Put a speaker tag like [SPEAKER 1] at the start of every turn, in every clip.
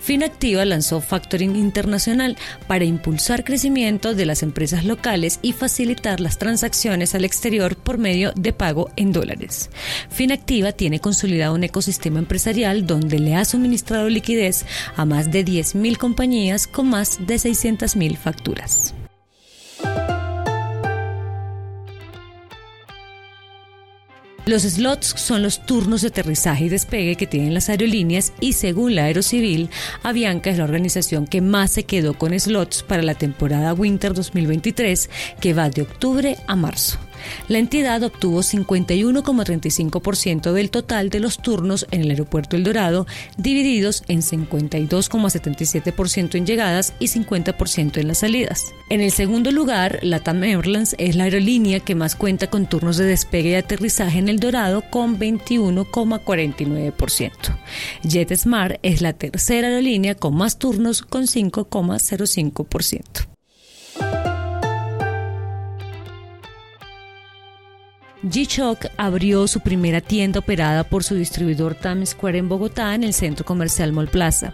[SPEAKER 1] Finactiva lanzó Factoring Internacional para impulsar crecimiento de las empresas locales y facilitar las transacciones al exterior por medio de pago en dólares. Finactiva tiene consolidado un ecosistema empresarial donde le ha suministrado liquidez a más de 10.000 compañías con más de 600.000 facturas. Los slots son los turnos de aterrizaje y despegue que tienen las aerolíneas y según la Aerocivil, Avianca es la organización que más se quedó con slots para la temporada Winter 2023 que va de octubre a marzo. La entidad obtuvo 51,35% del total de los turnos en el aeropuerto El Dorado, divididos en 52,77% en llegadas y 50% en las salidas. En el segundo lugar, Latam Airlines es la aerolínea que más cuenta con turnos de despegue y aterrizaje en El Dorado con 21,49%. JetSmart es la tercera aerolínea con más turnos con 5,05%. G-Shock abrió su primera tienda operada por su distribuidor Times Square en Bogotá en el centro comercial Mall Plaza.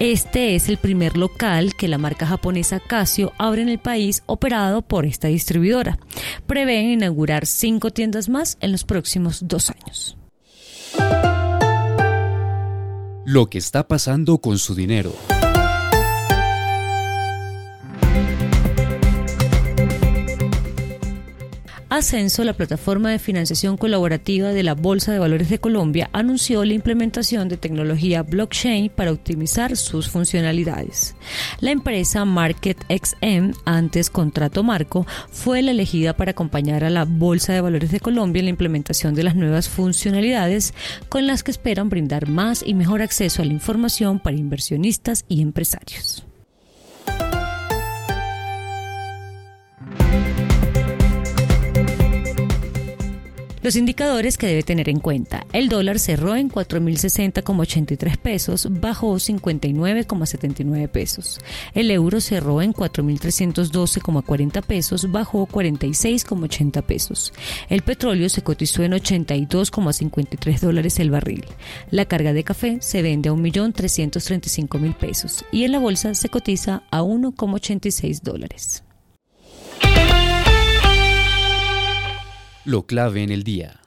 [SPEAKER 1] Este es el primer local que la marca japonesa Casio abre en el país operado por esta distribuidora. Prevén inaugurar cinco tiendas más en los próximos dos años.
[SPEAKER 2] Lo que está pasando con su dinero.
[SPEAKER 1] Ascenso, la plataforma de financiación colaborativa de la Bolsa de Valores de Colombia, anunció la implementación de tecnología blockchain para optimizar sus funcionalidades. La empresa MarketXM, antes Contrato Marco, fue la elegida para acompañar a la Bolsa de Valores de Colombia en la implementación de las nuevas funcionalidades con las que esperan brindar más y mejor acceso a la información para inversionistas y empresarios. Los indicadores que debe tener en cuenta. El dólar cerró en 4.060,83 pesos, bajó 59,79 pesos. El euro cerró en 4.312,40 pesos, bajó 46,80 pesos. El petróleo se cotizó en 82,53 dólares el barril. La carga de café se vende a 1.335.000 pesos y en la bolsa se cotiza a 1,86 dólares.
[SPEAKER 2] Lo clave en el día.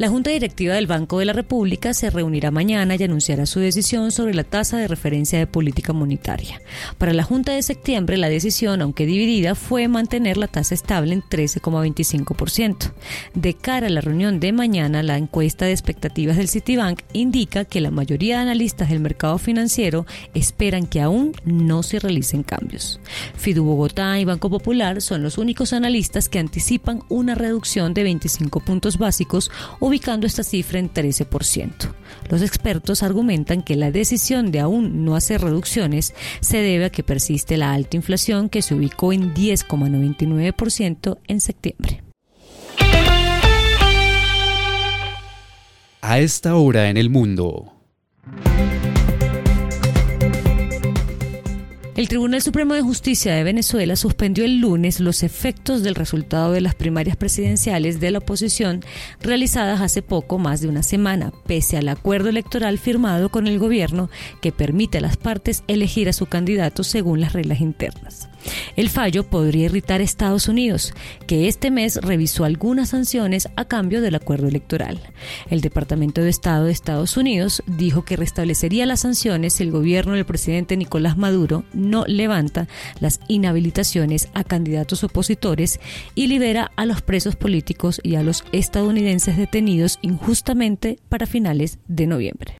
[SPEAKER 1] La Junta Directiva del Banco de la República se reunirá mañana y anunciará su decisión sobre la tasa de referencia de política monetaria. Para la Junta de septiembre, la decisión, aunque dividida, fue mantener la tasa estable en 13,25%. De cara a la reunión de mañana, la encuesta de expectativas del Citibank indica que la mayoría de analistas del mercado financiero esperan que aún no se realicen cambios. Fidu Bogotá y Banco Popular son los únicos analistas que anticipan una reducción de 25 puntos básicos ubicando esta cifra en 13%. Los expertos argumentan que la decisión de aún no hacer reducciones se debe a que persiste la alta inflación que se ubicó en 10,99% en septiembre.
[SPEAKER 2] A esta hora en el mundo.
[SPEAKER 1] El Tribunal Supremo de Justicia de Venezuela suspendió el lunes los efectos del resultado de las primarias presidenciales de la oposición realizadas hace poco más de una semana, pese al acuerdo electoral firmado con el gobierno que permite a las partes elegir a su candidato según las reglas internas. El fallo podría irritar a Estados Unidos, que este mes revisó algunas sanciones a cambio del acuerdo electoral. El Departamento de Estado de Estados Unidos dijo que restablecería las sanciones si el gobierno del presidente Nicolás Maduro no levanta las inhabilitaciones a candidatos opositores y libera a los presos políticos y a los estadounidenses detenidos injustamente para finales de noviembre.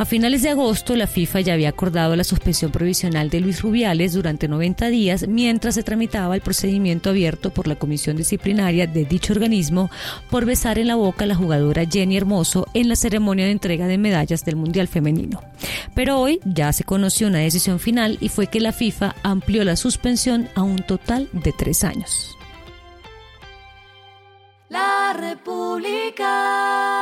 [SPEAKER 1] A finales de agosto, la FIFA ya había acordado la suspensión provisional de Luis Rubiales durante 90 días mientras se tramitaba el procedimiento abierto por la comisión disciplinaria de dicho organismo por besar en la boca a la jugadora Jenny Hermoso en la ceremonia de entrega de medallas del Mundial Femenino. Pero hoy ya se conoció una decisión final y fue que la FIFA amplió la suspensión a un total de tres años.
[SPEAKER 3] La República.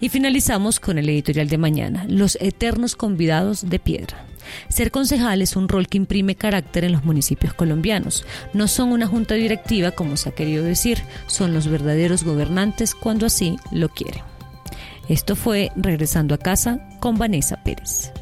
[SPEAKER 1] Y finalizamos con el editorial de mañana, Los Eternos Convidados de Piedra. Ser concejal es un rol que imprime carácter en los municipios colombianos. No son una junta directiva, como se ha querido decir, son los verdaderos gobernantes cuando así lo quieren. Esto fue Regresando a casa con Vanessa Pérez.